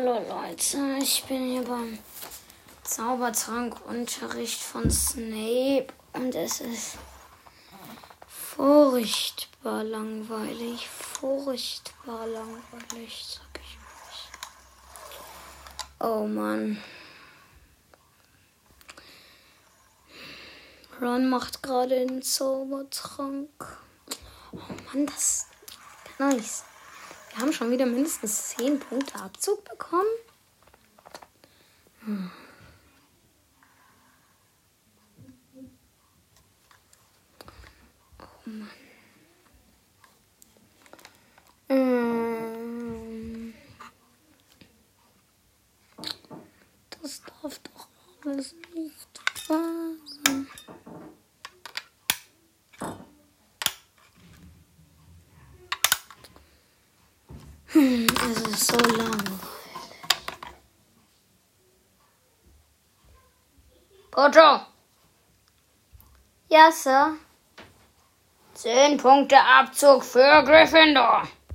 Hallo Leute, ich bin hier beim Zaubertrankunterricht von Snape und es ist furchtbar langweilig, furchtbar langweilig, sag ich euch. Oh Mann. Ron macht gerade den Zaubertrank. Oh Mann, das nice. Wir haben schon wieder mindestens 10 Punkte Abzug bekommen. Hm. Oh Mann. Ähm. Das darf doch alles nicht Hm, es ist so langweilig. Otto! Ja, Sir. Zehn Punkte Abzug für Gryffindor.